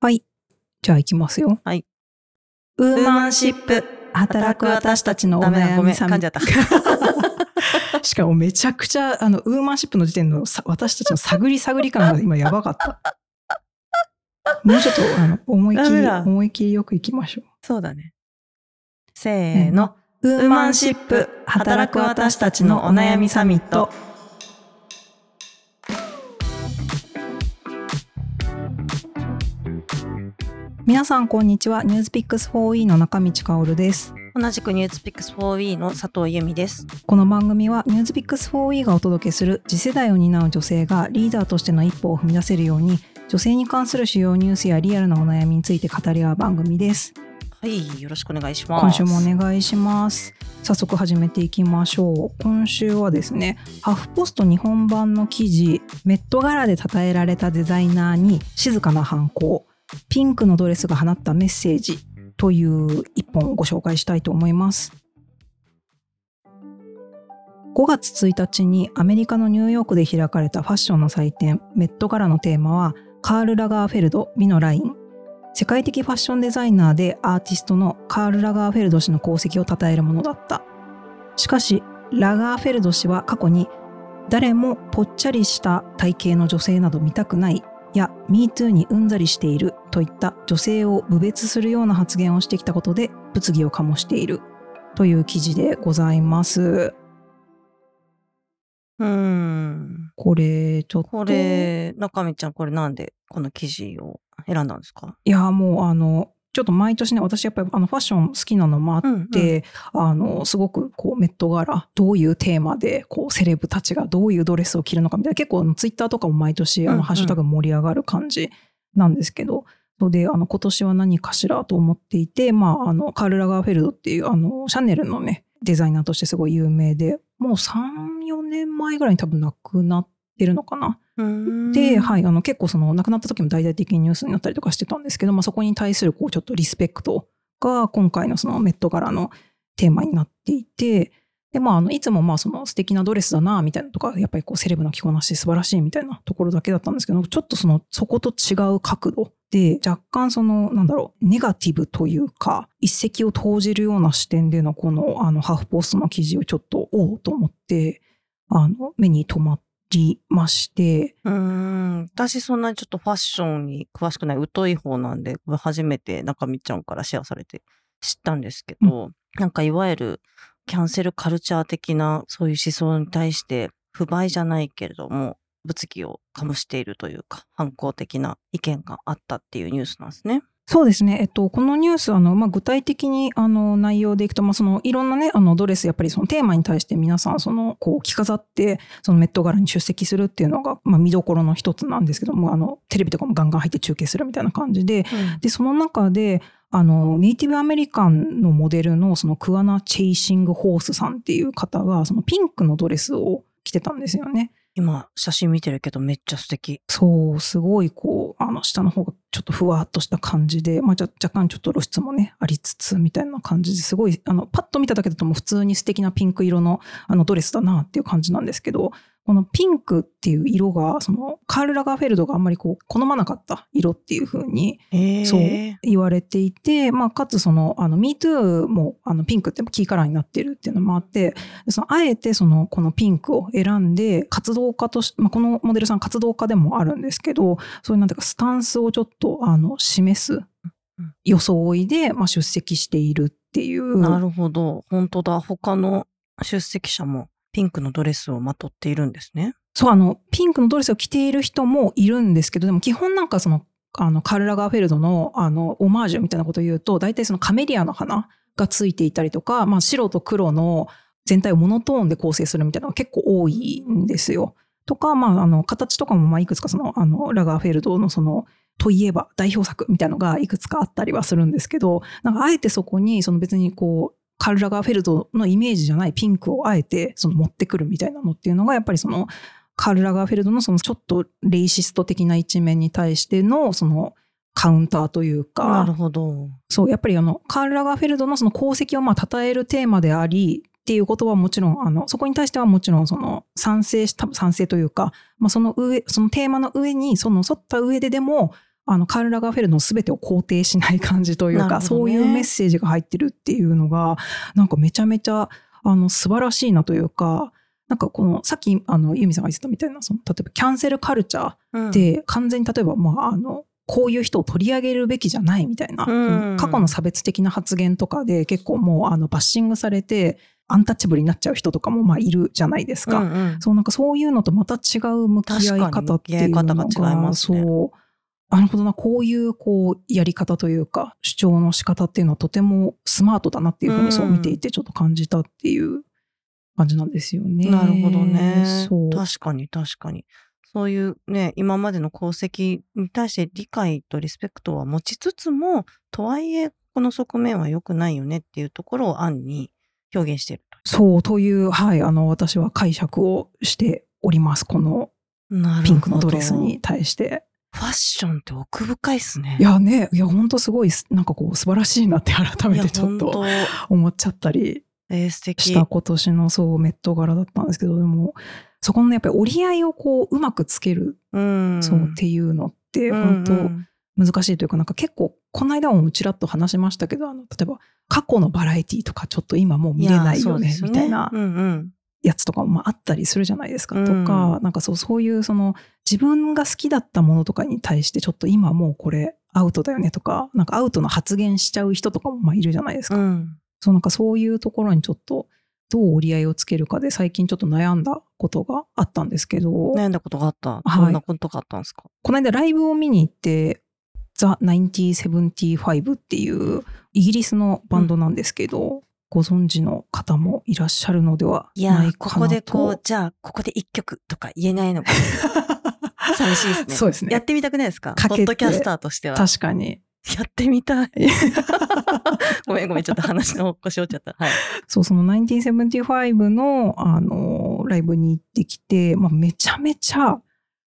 はい。じゃあ行きますよ。はい。ウーマンシップ、働く私たちのお悩みさ噛んじゃった。しかもめちゃくちゃ、あの、ウーマンシップの時点のさ私たちの探り探り感が今やばかった。もうちょっと、あの、思い切り、思い切りよく行きましょそうだね。せーの。ウーマンシップ、働く私たちのお悩みサミット。皆さんこんにちは。ニュースピックス 4E の中道香織です。同じくニュースピックス 4E の佐藤由美です。この番組はニュースピックス 4E がお届けする次世代を担う女性がリーダーとしての一歩を踏み出せるように女性に関する主要ニュースやリアルなお悩みについて語り合う番組です。はい、よろしくお願いします。今週もお願いします。早速始めていきましょう。今週はですね、ハフポスト日本版の記事、メット柄で称えられたデザイナーに静かな反抗、ピンクのドレスが放ったメッセージという一本をご紹介したいと思います。5月1日にアメリカのニューヨークで開かれたファッションの祭典、メット柄のテーマは、カール・ラガーフェルド美のライン世界的ファッションデザイナーでアーティストのカール・ラガーフェルド氏の功績を称えるものだった。しかし、ラガーフェルド氏は過去に誰もぽっちゃりした体型の女性など見たくないや MeToo にうんざりしているといった女性を侮蔑するような発言をしてきたことで物議を醸しているという記事でございます。うーん。これちょっと。これ、中身ちゃん、これなんでこの記事を選んだんですか？いやもうあのちょっと毎年ね私やっぱりあのファッション好きなのもあって、あのすごくこうメット柄どういうテーマでこうセレブたちがどういうドレスを着るのかみたいな結構あのツイッターとかも毎年あうんうんのハッシュタグ盛り上がる感じなんですけど。それであの今年は何かしらと思っていて、まあ、あのカール・ラガーフェルドっていうあのシャネルのねデザイナーとしてすごい有名でもう34年前ぐらいに多分亡くなってるのかなで、はい、あの結構その亡くなった時も大々的にニュースになったりとかしてたんですけど、まあ、そこに対するこうちょっとリスペクトが今回のそのメット柄のテーマになっていてで、まあ、あのいつもまあその素敵なドレスだなみたいなとかやっぱりこうセレブの着こなし素晴らしいみたいなところだけだったんですけどちょっとそのそこと違う角度で若干そのなんだろうネガティブというか一石を投じるような視点でのこのあのハーフポストの記事をちょっとおうと思ってあの目に留まりまして。うーん。私、そんなにちょっとファッションに詳しくない疎い方なんで、初めて中身ちゃんからシェアされて知ったんですけど、なんかいわゆるキャンセルカルチャー的なそういう思想に対して不買じゃないけれども、物議を醸しているというか、反抗的な意見があったっていうニュースなんですね。そうですね。えっと、このニュース、あの、まあ、具体的に、あの、内容でいくと、まあ、その、いろんなね、あの、ドレス、やっぱりそのテーマに対して皆さん、その、こう、着飾って、そのメット柄に出席するっていうのが、まあ、見どころの一つなんですけども、あの、テレビとかもガンガン入って中継するみたいな感じで、で、その中で、あの、ネイティブアメリカンのモデルの、その、クアナ・チェイシング・ホースさんっていう方が、その、ピンクのドレスを着てたんですよね。今、写真見てるけどめっちゃ素敵。そう、すごいこう、あの、下の方がちょっとふわっとした感じで、まあ、じゃ若干ちょっと露出もね、ありつつ、みたいな感じですごい、あの、パッと見ただけだともう普通に素敵なピンク色の、あの、ドレスだなっていう感じなんですけど、このピンクっていう色が、その、カール・ラガーフェルドがあんまりこう、好まなかった色っていう風に、そう言われていて、まあ、かつその、あの、MeToo も、あの、ピンクってキーカラーになってるっていうのもあって、そのあえてその、このピンクを選んで、活動家として、まあ、このモデルさん活動家でもあるんですけど、そういうなんていうか、スタンスをちょっと、あの、示すうん装いで、まあ、出席しているっていう。なるほど。本当だ。他の出席者もピンクのドレスをまとっているんですね。そう、あの、ピンクのドレスを着ている人もいるんですけど、でも基本なんかその、あの、カル・ラガーフェルドの、あの、オマージュみたいなことを言うと、大体そのカメリアの花がついていたりとか、まあ、白と黒の全体をモノトーンで構成するみたいなのが結構多いんですよ。とか、まあ、あの、形とかも、まあ、いくつかその、あの、ラガーフェルドのその、といえば代表作みたいのがいくつかあったりはするんですけど、なんかあえてそこに、その別にこう、カール・ラガーフェルドのイメージじゃないピンクをあえてその持ってくるみたいなのっていうのがやっぱりそのカール・ラガーフェルドのそのちょっとレイシスト的な一面に対してのそのカウンターというなるか、ほど。そう、やっぱりあの、カール・ラガーフェルドのその功績をまあ称えるテーマであり、っていうことはもちろん、あの、そこに対してはもちろんその賛成し、賛成というか、まあその上、そのテーマの上に、その沿った上ででも、あのカール・ラガーフェルの全てを肯定しない感じというか、ね。そういうメッセージが入ってるっていうのがなんかめちゃめちゃあの素晴らしいなというかなんかこのさっきあのユミさんが言ってたみたいなその例えばキャンセルカルチャーうん。で完全に例えば、まあ、あのこういう人を取り上げるべきじゃないみたいな、うん。過去の差別的な発言とかで結構もうあのバッシングされてアンタッチャブルになっちゃう人とかもまあいるじゃないですか。うんうん。そうなんかそういうのとまた違う向き合い方っていうのがね。そうなるほどなこういうこうやり方というか主張の仕方っていうのはとてもスマートだなっていうふうにそう見ていてちょっと感じたっていう感じなんですよね。なるほどね。そう確かに確かに。そういうね、今までの功績に対して理解とリスペクトは持ちつつも、とはいえ、この側面は良くないよねっていうところを案に表現しているそうという、はい、あの私は解釈をしておりますこの。ピンクのドレスに対して。ファッションって奥深いっすね。いやねいや本当すごいなんかこう素晴らしいなって改めてちょっと思っちゃったり当えー素敵。した今年のそうメット柄だったんですけどでもそこのねやっぱり折り合いをこううまくつける、うん。そうっていうのって本当、難しいというか、なんか結構、この間もちらっと話しましたけど、あの、例えば、過去のバラエティとかちょっと今もう見れないよねみたいなうんうん。やつとかもまああったりするじゃないですか。うんとか、なんかそう、そういうその、自分が好きだったものとかに対して、ちょっと今もうこれアウトだよねとか、なんかアウトの発言しちゃう人とかもまあいるじゃないですか。うん。そう、なんかそういうところにちょっと、どう折り合いをつけるかで最近ちょっと悩んだことがあったんですけど、悩んだことがあった。はいどんなことがあったんですか？この間ライブを見に行って、ザ・1975っていうイギリスのバンドなんですけど、ご存知の方もいらっしゃるのではいやー、ないかなと。ここでこう、じゃあ、ここで一曲とか言えないのか。寂しいですね。そうですねやってみたくないですか？ポッドキャスターとしては。確かに。やってみたい。ごめんごめん、ちょっと話の腰折っちゃった。はい。そう、その1975の、あの、ライブに行ってきて、まあ、めちゃめちゃ、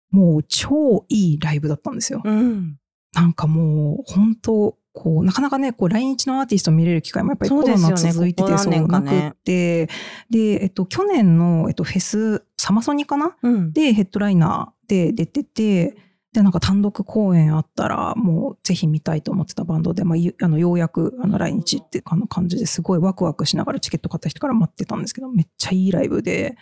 もう超いいライブだったんですよ。うん。なんかもう、本当こう、なかなかね、こう、来日のアーティスト見れる機会もやっぱりコロナそうですよね。続いてて、ここ何年かなねくって、で、えっと、去年の、えっと、フェス、サマソニかな？うん。で、ヘッドライナーで出てて、で、なんか単独公演あったら、もうぜひ見たいと思ってたバンドで、まあ、ゆあのようやくあの来日ってあの感じですごいワクワクしながらチケット買った人から待ってたんですけど、めっちゃいいライブで、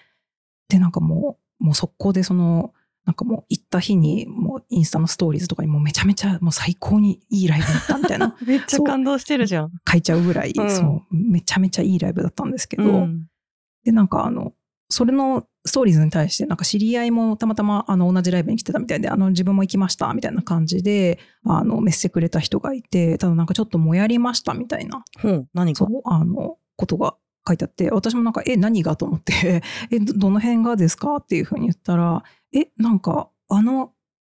で、なんかもう、もう速攻でその、なんかもう行った日に、もうインスタのストーリーズとかにもうめちゃめちゃもう最高にいいライブだったみたいな。めっちゃ感動してるじゃん。書いちゃうぐらい、うん。そう、めちゃめちゃいいライブだったんですけど、うん。で、なんかあの、それのストーリーズに対して、なんか知り合いもたまたまあの同じライブに来てたみたいで、あの自分も行きましたみたいな感じで、あのメッセくれた人がいて、ただなんかちょっともやりましたみたいな、ほう、何か。そう、あの、ことが書いてあって、私もなんか、え、何がと思って、え、どどの辺がですかっていうふうに言ったら、え、なんか、あの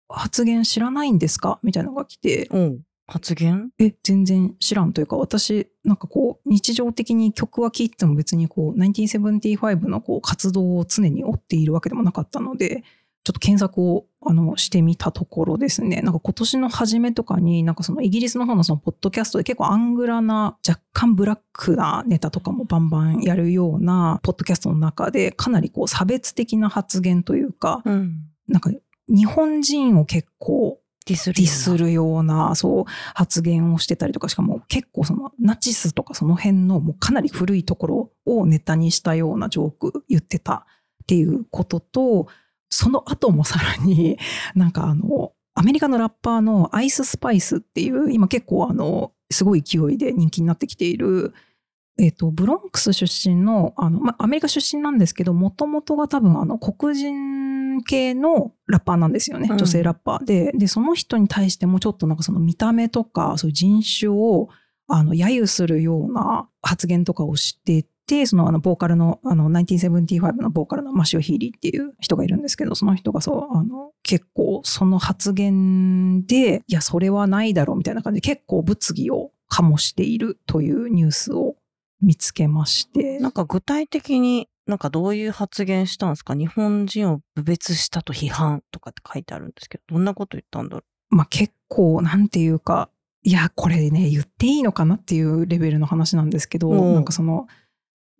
発言知らないんですか？みたいなのが来て、うん。発言？え、全然知らんというか、私、なんかこう、日常的に曲は聴いてても別にこう、1975のこう活動を常に追っているわけでもなかったので、ちょっと検索をあのしてみたところですね、なんか今年の初めとかに、なんかそのイギリスの方のそのポッドキャストで結構アングラな、若干ブラックなネタとかもバンバンやるようなポッドキャストの中で、かなりこう差別的な発言というか、うん。なんか日本人を結構ディスる。ディス。るような、そう、発言をしてたりとか、しかも結構そのナチスとかその辺のもうかなり古いところをネタにしたようなジョーク言ってたっていうことと、その後もさらに なんかあの、アメリカのラッパーのアイススパイスっていう、今結構あの、すごい勢いで人気になってきている、えっ、と、ブロンクス出身の、あの、まあ、アメリカ出身なんですけど、もともとが多分あの、黒人系のラッパーなんですよね。うん女性ラッパーで。で、その人に対してもちょっとなんかその見た目とか、そういう人種を、あの、揶揄するような発言とかをしてて、そのあの、ボーカルの、あの、1975のボーカルのマシオ・ヒーリーっていう人がいるんですけど、その人がそう、あの、結構その発言で、いや、それはないだろうみたいな感じで結構物議を醸しているというニュースを見つけまして。なんか具体的になんかどういう発言したんですか？日本人を侮蔑したと批判とかって書いてあるんですけど、どんなこと言ったんだろまあ結構、なんていうか、いや、これね、言っていいのかなっていうレベルの話なんですけど、うん。なんかその、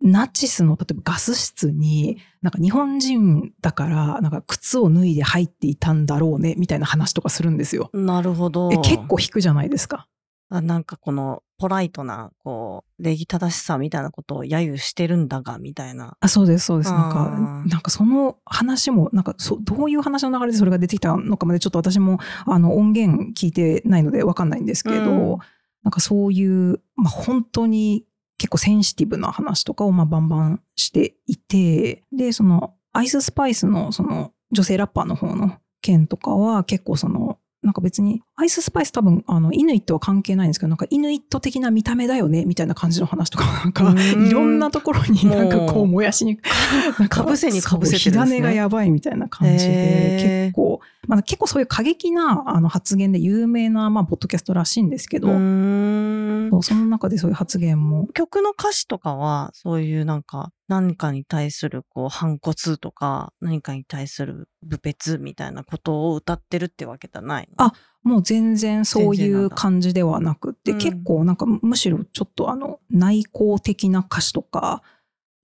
ナチスの例えばガス室に、なんか日本人だから、なんか靴を脱いで入っていたんだろうね、みたいな話とかするんですよ。なるほど。え結構引くじゃないですか。あなんかこのポライトな、こう、礼儀正しさみたいなことを揶揄してるんだが、みたいな。あそうです、そうです。なんあか、ーなんかその話も、なんかそ、どういう話の流れでそれが出てきたのかまでちょっと私も、あの、音源聞いてないのでわかんないんですけど、うんなんかそういう、まあ本当に結構センシティブな話とかをまあバンバンしていて、で、その、アイススパイスのその女性ラッパーの方の件とかは結構その、なんか別に、アイススパイス多分、あの、イヌイットは関係ないんですけど、なんかイヌイット的な見た目だよね、みたいな感じの話とか、なんか、うん。いろんなところになんかこもうう、もやしに、かぶせにかぶせてるんですね。火種がやばいみたいな感じで、結構、まあ結構そういう過激なあの発言で有名な、まあ、ポッドキャストらしいんですけど、そうその中でそういう発言も、曲の歌詞とかは、そういうなんか、何かに対するこう反骨とか、何かに対する部別みたいなことを歌ってるってわけじゃないの？あもう全然そういう感じではなくって、うん。結構なんかむしろちょっとあの内向的な歌詞とか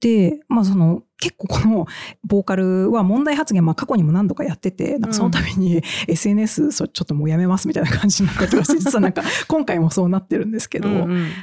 で、まあその結構このボーカルは問題発言、まあ過去にも何度かやってて、なんかその度に SNS ちょっともうやめますみたいな感じになったりとかして、実はなんか 今回もそうなってるんですけど、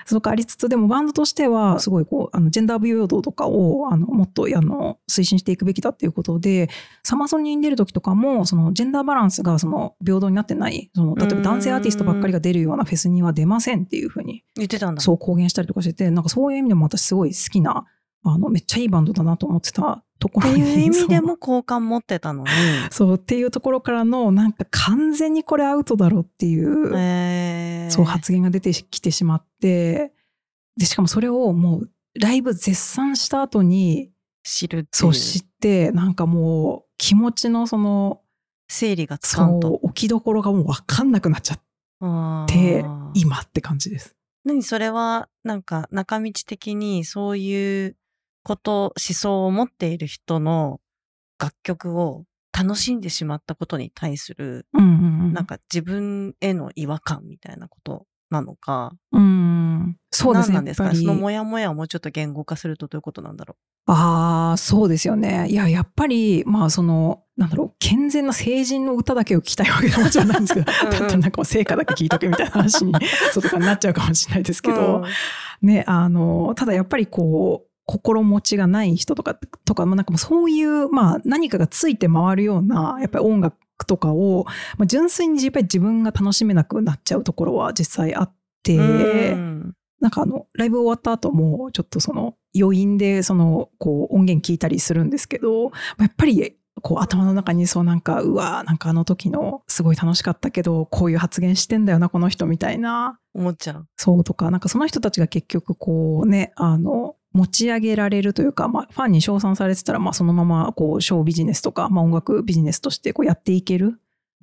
そのありつつ、でもバンドとしては、すごいこう、あの、ジェンダー平等とかを、あの、もっと、あの、推進していくべきだっていうことで、サマソニに出る時とかも、その、ジェンダーバランスが、その、平等になってない、その、例えば男性アーティストばっかりが出るようなフェスには出ませんっていうふうに、言ってたんだ。そう公言したりとかしてて、なんかそういう意味でも私すごい好きな、あの、めっちゃいいバンドだなと思ってたところに。っていう意味でも好感持ってたのに。そうっていうところからの、なんか完全にこれアウトだろっていう、えーそう発言が出てきてしまって、で、しかもそれをもうライブ絶賛した後に、知るっていそうう知って、なんかもう気持ちのその、整理がつかんと。置きどころがもうわかんなくなっちゃって、今って感じです。何それは、なんか中道的にそういうこと、思想を持っている人の楽曲を楽しんでしまったことに対する、うんうんうん。なんか自分への違和感みたいなことなのか。うん。そうですね。何なんですか？そのモヤモヤをもうちょっと言語化するとどういうことなんだろああ、そうですよね。いや、やっぱり、まあ、その、なんだろう、健全な成人の歌だけを聴きたいわけでももちろんないんですけど、うんうんだったらなんかもう聖歌だけ聴いとけみたいな話に、そうとかになっちゃうかもしれないですう。けど、うんね、あの、ただやっぱりこう、心持ちがない人とか、とか、まあなんかもうそういう、まあ何かがついて回るような、やっぱり音楽とかを、まあ純粋にやっぱり自分が楽しめなくなっちゃうところは実際あって、うんなんかあの、ライブ終わった後も、ちょっとその、余韻で、その、こう、音源聞いたりするんですけど、やっぱり、こう、頭の中にそうなんか、うわなんかあの時の、すごい楽しかったけど、こういう発言してんだよな、この人みたいな、思っちゃう。そうとか、なんかその人たちが結局こうね、あの、持ち上げられるというか、まあ、ファンに称賛されてたら、まあ、そのまま、こう、ショービジネスとか、まあ、音楽ビジネスとして、こう、やっていける。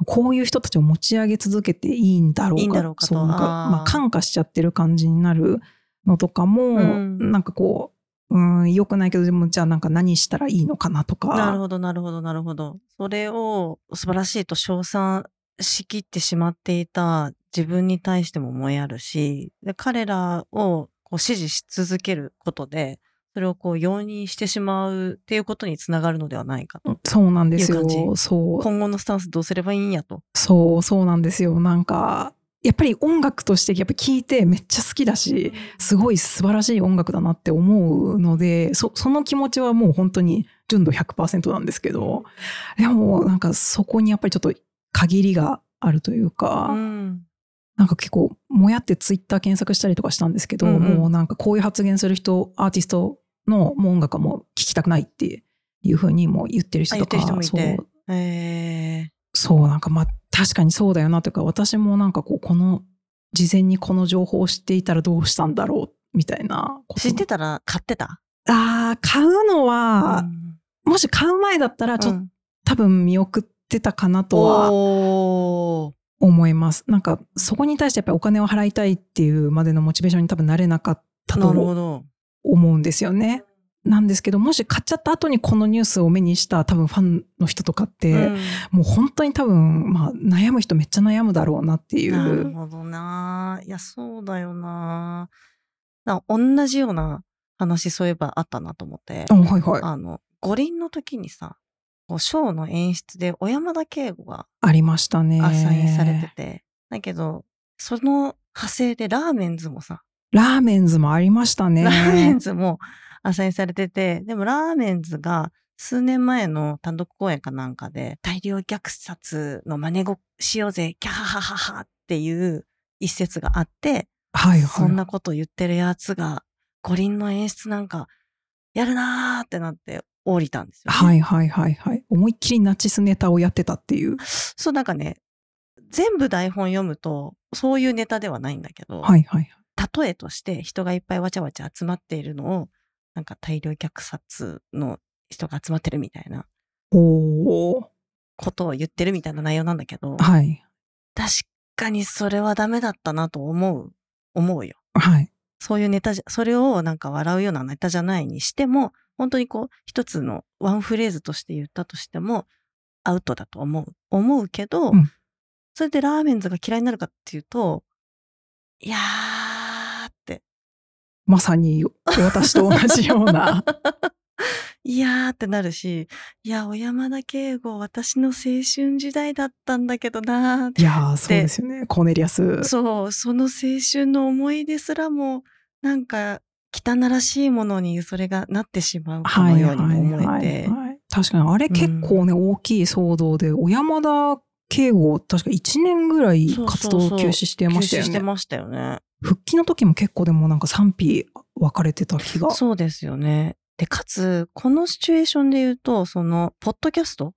こういう人たちを持ち上げ続けていいんだろうか。いいかとそう、なんか、まあ、感化しちゃってる感じになるのとかも、うんなんかこう、うん、良くないけど、でも、じゃあなんか何したらいいのかなとか。なるほど、なるほど、なるほど。それを素晴らしいと称賛しきってしまっていた自分に対してももやるし、で彼らをこう支持し続けることで、それをこう容認してしまうっていうことにつながるのではないかと。そうなんですよ。そう。今後のスタンスどうすればいいんやと。そう、そうなんですよ。なんか、やっぱり音楽としてやっぱ聴いてめっちゃ好きだし、すごい素晴らしい音楽だなって思うので、そその気持ちはもう本当に純度100%なんですけど、でもなんかそこにやっぱりちょっと限りがあるというか、うん。なんか結構もやってツイッター検索したりとかしたんですけど、うんうん。もうなんかこういう発言する人、アーティストのもう音楽はもう聴きたくないっていうふうにもう言ってる人とか、そう。えそう、なんかまあ確かにそうだよなというか、私もなんかこう、この、事前にこの情報を知っていたらどうしたんだろう、みたいな知ってたら買ってた？ああ、買うのは、うん。もし買う前だったら、ちょっと、うん。多分見送ってたかなとは思います。なんか、そこに対してやっぱりお金を払いたいっていうまでのモチベーションに多分なれなかったと。思うんですよね。なんですけど、もし買っちゃった後にこのニュースを目にした多分ファンの人とかって、うんもう本当に多分、まあ悩む人めっちゃ悩むだろうなっていなるう。ほどな。いや、そうだよな。だから同じような話そういえばあったなと思ってあ、、はいはい。あの、五輪の時にさ、こうショーの演出で小山田圭吾がありましたね。アサインされてて、だけど、その派生でラーメンズもさ、ラーメンズもありましたね。ラーメンズもアサインされてて、でもラーメンズが数年前の単独公演かなんかで大量虐殺の真似ごとしようぜ、キャハハハハっていう一節があって、はいはい。そんなこと言ってるやつが五輪の演出なんかやるなーってなって降りたんですよ、ね。はいはいはいはい。思いっきりナチスネタをやってたっていう。そうなんかね、全部台本読むとそういうネタではないんだけど、はいはい。例えとして人がいっぱいわちゃわちゃ集まっているのを、なんか大量虐殺の人が集まってるみたいな。ことを言ってるみたいな内容なんだけど、はい。確かにそれはダメだったなと思う、思うよ。はい。そういうネタじゃ、それをなんか笑うようなネタじゃないにしても、本当にこう、一つのワンフレーズとして言ったとしても、アウトだと思う。思うけど、うんそれでラーメンズが嫌いになるかっていうと、いやーって、まさに私と同じような。いやーってなるし、いや、小山田圭吾、私の青春時代だったんだけどなーいやー、そうですよね。コーネリアス。そう、その青春の思い出すらも、なんか、汚らしいものにそれがなってしまうかのようにも思えて。はい確かに、あれ結構ね、大きい騒動で、小山田圭吾、確か1年ぐらい活動休止してましたよね。休止してましたよね。復帰の時も結構でもなんか賛否分かれてた気が。そうですよね。で、かつ、このシチュエーションで言うと、その、ポッドキャスト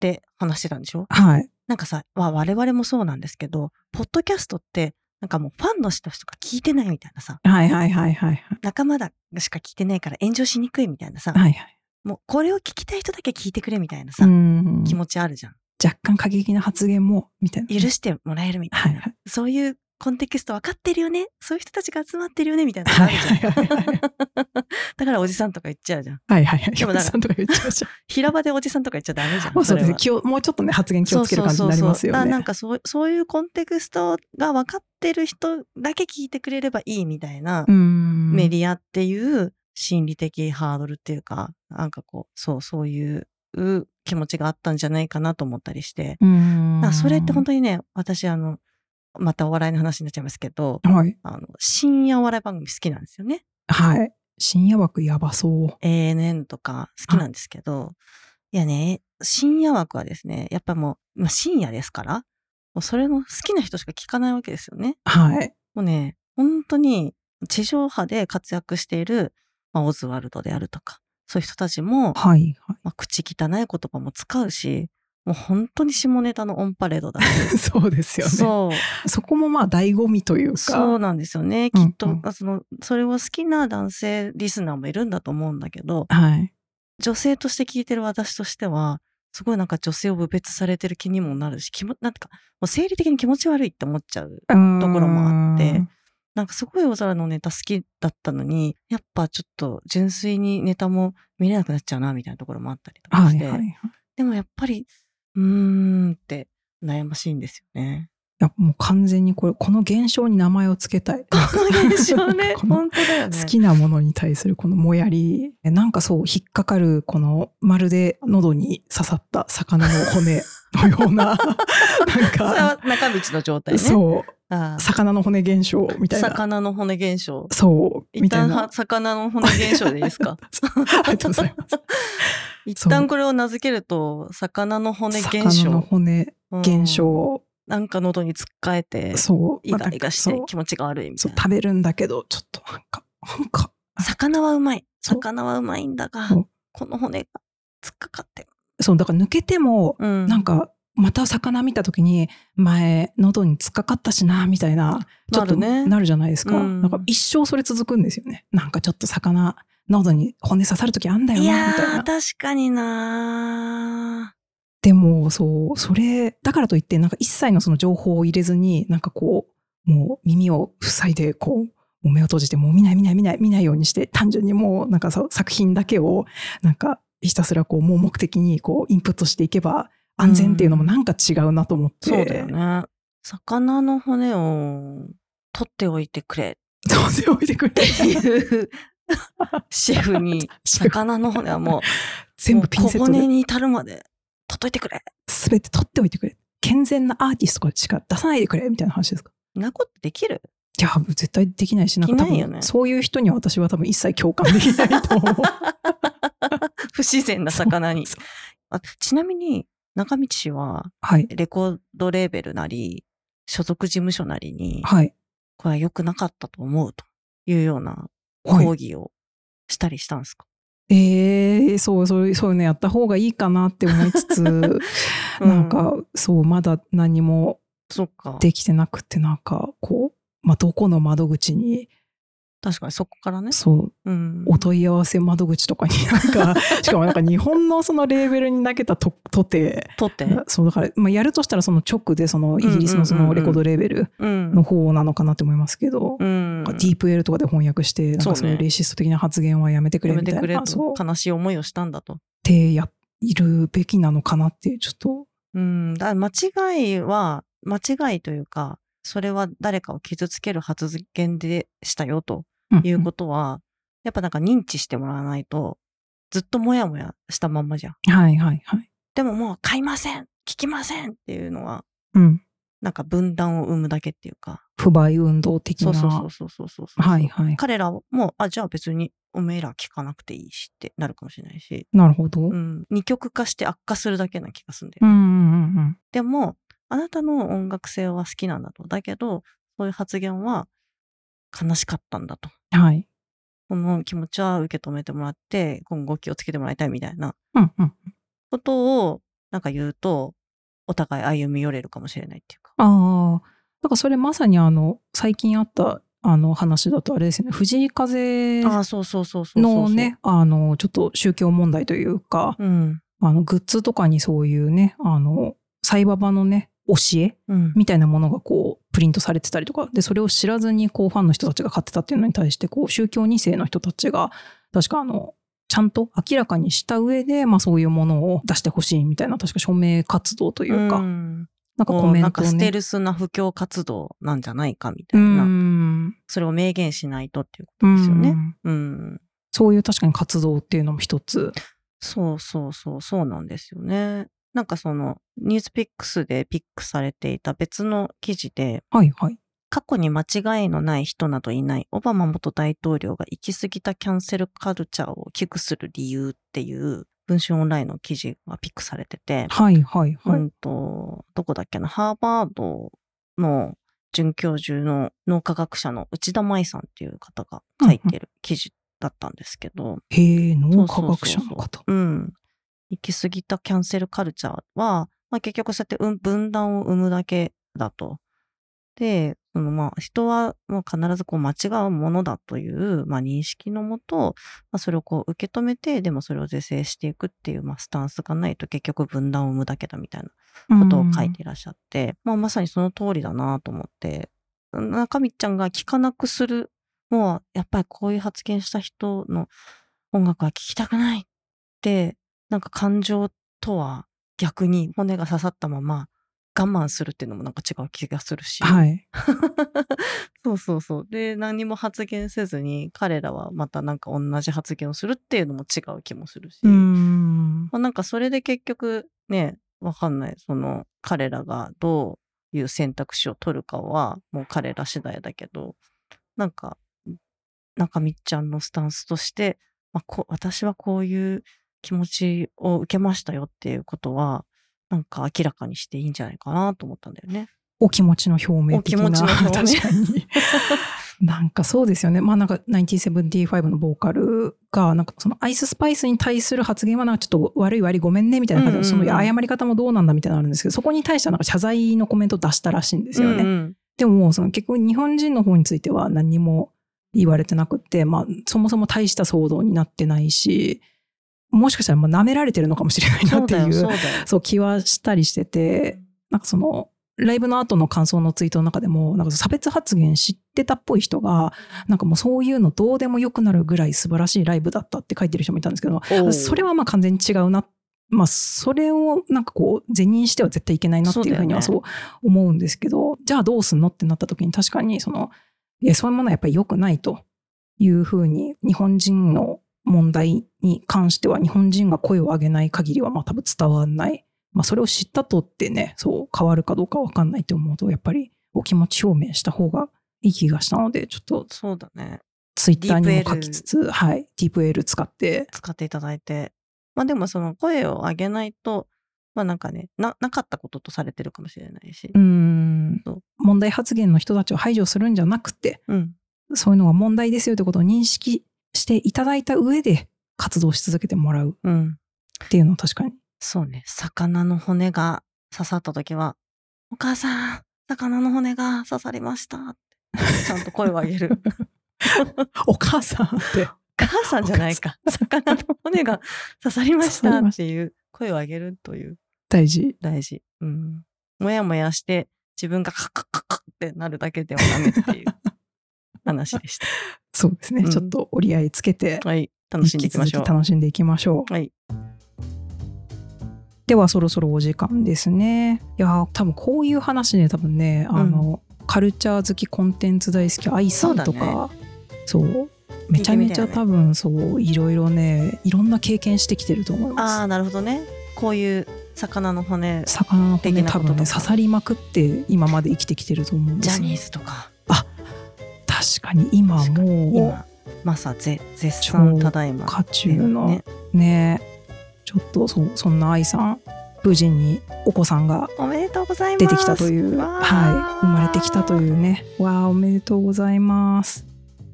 で話してたんでしょ？はい。なんかさ、まあ我々もそうなんですけど、ポッドキャストって、なんかもうファンの人とか聞いてないみたいなさ、はいはいはいはい。仲間だしか聞いてないから炎上しにくいみたいなさ、はいはい。もうこれを聞きたい人だけ聞いてくれみたいなさ、うん気持ちあるじゃん。若干過激な発言も、みたいな。許してもらえるみたいな。はいはい。そういうコンテキスト分かってるよねそういう人たちが集まってるよねみたいな。だからおじさんとか言っちゃうじゃん。はいはいはい。でもなんかさんとか言っちゃうじゃん。平場でおじさんとか言っちゃダメじゃん。まあそうですね。もうちょっとね、発言気をつける感じになりますよね。なんかそうそういうコンテクストが分かってる人だけ聞いてくれればいいみたいなうん。メディアっていう心理的ハードルっていうか、なんかこう、そう、そういう気持ちがあったんじゃないかなと思ったりして。それって本当にね、私あの、またお笑いの話になっちゃいますけど、はい。あの、深夜お笑い番組好きなんですよね。はい。深夜枠やばそう。ANN とか好きなんですけど、いやね、深夜枠はですね、やっぱもう、まあ、深夜ですから、もうそれの好きな人しか聞かないわけですよね。はい。もうね、本当に地上波で活躍している、まあ、オズワルドであるとか、そういう人たちも、はい。はい。まあ、口汚い言葉も使うし、もう本当に下ネタのオンパレードだし。そうですよね。そう。そこもまあ醍醐味というか。そうなんですよね。きうんっと、うんその、それを好きな男性リスナーもいるんだと思うんだけど、はい。女性として聞いてる私としては、すごいなんか女性を侮蔑されてる気にもなるし、気も、なんてか、もう生理的に気持ち悪いって思っちゃう。とところもあってなんかすごい大空のネタ好きだったのに、やっぱちょっと純粋にネタも見れなくなっちゃうな、みたいなところもあったりとかして。はいはいはい。いでもやっぱり、うーんって悩ましいんですよね。やもう完全にこれ、この現象に名前をつけたい。この現象ね、本当だよね。好きなものに対するこのもやり。なんかそう、引っかかる、この、まるで喉に刺さった魚の骨のような、なんか、は中道の状態ね。そう、ああ魚の骨現象みたいな。魚の骨現象。そう、一みたいな旦は。魚の骨現象でいいですか？ありがとうございます。一旦これを名付けると、魚の骨現魚の象。骨現象、なんか喉に突っかえて、そう。イガイガして気持ちが悪いみたいうな。そ食べるんだけど、ちょっとなんか、なんか、魚はうまい。魚はうまいんだがこの骨が突っかかって。そう、だから抜けても、うんなんか、また魚見た時に、前、喉に突っかかったしな、みたいな、ちょっとなるねなるじゃないですか。うんなんか一生それ続くんですよね。なんかちょっと魚、喉に骨刺さる時あんだよいな、みたいな。確かになでも、そう、それ、だからといって、なんか一切のその情報を入れずに、なんかこう、もう耳を塞いで、こう、目を閉じて、もう見ない見ない見ない見ないようにして、単純にもう、なんかそう作品だけを、なんか、ひたすらこう、盲目的にこう、インプットしていけば、安全っていうのもなんか違うなと思って。そうだよね。魚の骨を取っておいてくれそうしておいてくれ。っていうシェフに、魚の骨はもう、全部ピンセットで骨に至るまで、取っといてくれ。全て取っておいてくれ。健全なアーティストしか出さないでくれみたいな話ですかなことできる？いや、絶対できないし、なんか多分、ねそういう人には私は多分一切共感できないと思う。不自然な魚に。あちなみに、中道氏は、はい。レコードレーベルなり、所属事務所なりに、はい。これは良くなかったと思うというようなはい講義をしたりしたんですか、ええそう、そういう、そういうのやった方がいいかなって思いつつ、なんか、そう、まだ何も。できてなくて、なんか、こう、まあ、どこの窓口に、確かにそこからね。そう、うん。お問い合わせ窓口とかに なんか、しかもなんか日本のそのレーベルに投げたと、とて、とって。そうだから、まあ、やるとしたらその直でそのイギリスのそのレコードレーベルうん。の方なのかなって思いますけど、うん。ディープ L とかで翻訳して、なんかそレイシスト的な発言はやめてくれみたいな、てくれそうと。悲しい思いをしたんだと。ってやいるべきなのかなって、ちょっと、うん。だ間違いは、間違いというか、それは誰かを傷つける発言でしたよということは、やっぱなんか認知してもらわないと、ずっともやもやしたまんまじゃん。とはいはいはい。でももう買いません聞きませんっていうのは、うん。なんか分断を生むだけっていうか。不買運動的な。そうそうそうそうそう。はいはい。彼らも、あ、じゃあ別におめえら聞かなくていいしってなるかもしれないし、なるほど。ううんん。二極化して悪化するだけな気がするんだよ。うんうんうん。でも、あなたの音楽性は好きなんだと。だけど、そういう発言は悲しかったんだと。はい。この気持ちは受け止めてもらって、今後気をつけてもらいたいみたいなうんうん。ことをなんか言うと、お互い歩み寄れるかもしれないっていうか。ああ。だからそれまさにあの、最近あったあの話だとあれですよね。藤井風ああ、そうそうそうそうそうそう。のね、あの、ちょっと宗教問題というか、うん。あの、グッズとかにそういうね、あの、サイババのね、教え？うん。みたいなものがこう、プリントされてたりとか、で、それを知らずにこう、ファンの人たちが買ってたっていうのに対して、こう、宗教2世の人たちが、確かあの、ちゃんと明らかにした上で、まあそういうものを出してほしいみたいな、確か署名活動というか、んなんかこコメントをうなんかステね。ルスな布教活動なんじゃないかみたういな。ん。それを明言しないとっていうことですよね。うんうん。そういう確かに活動っていうのも一つ。そうそうそう、そうなんですよね。なんかその、ニュースピックスでピックされていた別の記事で、はいはい。過去に間違いのない人などいない、オバマ元大統領が行き過ぎたキャンセルカルチャーを危惧する理由っていう、文春オンラインの記事がピックされてて、はいはいはい。うんと、どこだっけな、ハーバードの准教授の脳科学者の内田舞さんっていう方が書いてる記事だったんですけど、へえ、脳科学者の方。うん。行き過ぎたキャンセルカルチャーは、まあ、結局そうやってうん分断を生むだけだと。で、そのまあ人はもう必ずこう間違うものだという、まあ、認識のもと、まあ、それをこう受け止めて、でもそれを是正していくっていう、まあ、スタンスがないと結局分断を生むだけだみたいなことを書いていらっしゃって、まあ、まさにその通りだなと思って、中身ちゃんが聞かなくする、もうやっぱりこういう発言した人の音楽は聴きたくないって、なんか感情とは逆に骨が刺さったまま我慢するっていうのもなんか違う気がするし。はい。そうそうそう。で、何も発言せずに彼らはまたなんか同じ発言をするっていうのも違う気もするし。うーん。まあ、なんかそれで結局ね、わかんない。その彼らがどういう選択肢を取るかはもう彼ら次第だけど、なんか中みっちゃんのスタンスとして、まあ、こ私はこういう気持ちを受けましたよっていうことは、なんか明らかにしていいんじゃないかなと思ったんだよね。お気持ちの表明的な。お気持ちの表明確かに。なんかそうですよね。まあなんか1975のボーカルが、なんかそのアイススパイスに対する発言はなんかちょっと悪い悪いごめんねみたいな感じで、その謝り方もどうなんだみたいなのあるんですけど、そこに対してはなんか謝罪のコメントを出したらしいんですよね。うんうんでももうその結局日本人の方については何にも言われてなくって、まあそもそも大した騒動になってないし、もしかしたらまあ舐められてるのかもしれないなっていうそう気はしたりしてて、なんかその、ライブの後の感想のツイートの中でも、なんか差別発言知ってたっぽい人が、なんかもうそういうのどうでもよくなるぐらい素晴らしいライブだったって書いてる人もいたんですけど、それはまあ完全に違うな。まあそれをなんかこう、是認しては絶対いけないなっていうふうにはそそう思うんですけど、じゃあどうすんのってなった時に確かにその、いや、そういうものはやっぱり良くないと。いうふうに日本人の問題に関しては日本人が声を上げない限りはまあ多分伝わらない。まあそれを知ったとってね、そう変わるかどうかわかんないと思うと、やっぱりお気持ち表明した方がいい気がしたので、ちょっとそうだね。ツイッターにも書きつつ、はい、ディープエール使って、使っていただいて。まあでもその声を上げないと、まあなんかね、な、なかったこととされてるかもしれないしう。ん問題発言の人たちを排除するんじゃなくて、うん。そういうのが問題ですよということを認識していただいた上で活動し続けてもらううん。っていうのは確かに。そうね。魚の骨が刺さった時は、お母さん、魚の骨が刺さりましたって。ちゃんと声を上げる。お母さんって。母さんじゃないか。魚の骨が刺さりましたっていう声を上げるという大事。大事。うん。もやもやして自分がカッカッカッカッってなるだけではダメっていう話でした。そうですね。うんちょっと折り合いつけて、はい。楽しんでいきましょ引き続き楽しんでいきましょう。う。はい。ではそろそろお時間ですね。いやー多分こういう話ね多分ね、あのカルチャー好きコンテンツ大好き愛さんとかそう,、めちゃめちゃ多分そういろいろねいろんな経験してきてると思いああ、ます。なるほどね。こういう魚の骨、魚の骨多分ね刺さりまくって今まで生きてきてると思うんですよジャニーズとか、確かに今もう今、まさぜ絶賛ただいま。渦中のねねちょっとそうそんな愛さん無事にお子さんがおめでとうございます。出てきたという、はい、生まれてきたというね、わあ、おめでとうございます。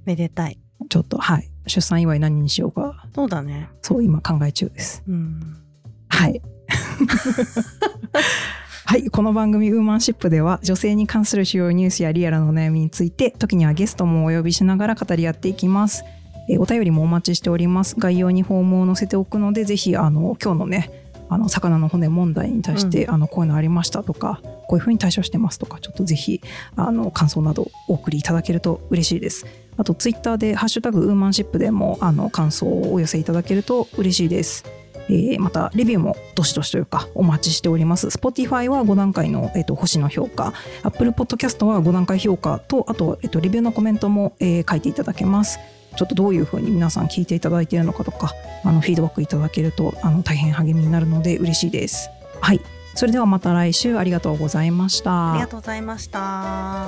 めでたい。ちょっと、はい、出産祝い何にしようか、そうだね。そう、今考え中です。うん。はい。はい、この番組「ウーマンシップ」では女性に関する主要ニュースやリアルなお悩みについて時にはゲストもお呼びしながら語り合っていきます。えーお便りもお待ちしております。概要にフォームを載せておくのでぜひあの今日のねあの魚の骨問題に対して、あのこういうのありましたとかこういうふうに対処してますとかちょっとぜひあの感想などお送りいただけると嬉しいです。あとツイッターで「ハッシュタグウーマンシップ」でもあの感想をお寄せいただけると嬉しいです。えーまたレビューもどしどしというかお待ちしております。Spotify は5段階の、えー、と星の評価。Apple Podcast は5段階評価とあと,、えー、とレビューのコメントも、えー書いていただけます。ちょっとどういうふうに皆さん聞いていただいているのかとかあのフィードバックいただけるとあの大変励みになるので嬉しいです。はい。それではまた来週ありがとうございました。ありがとうございました。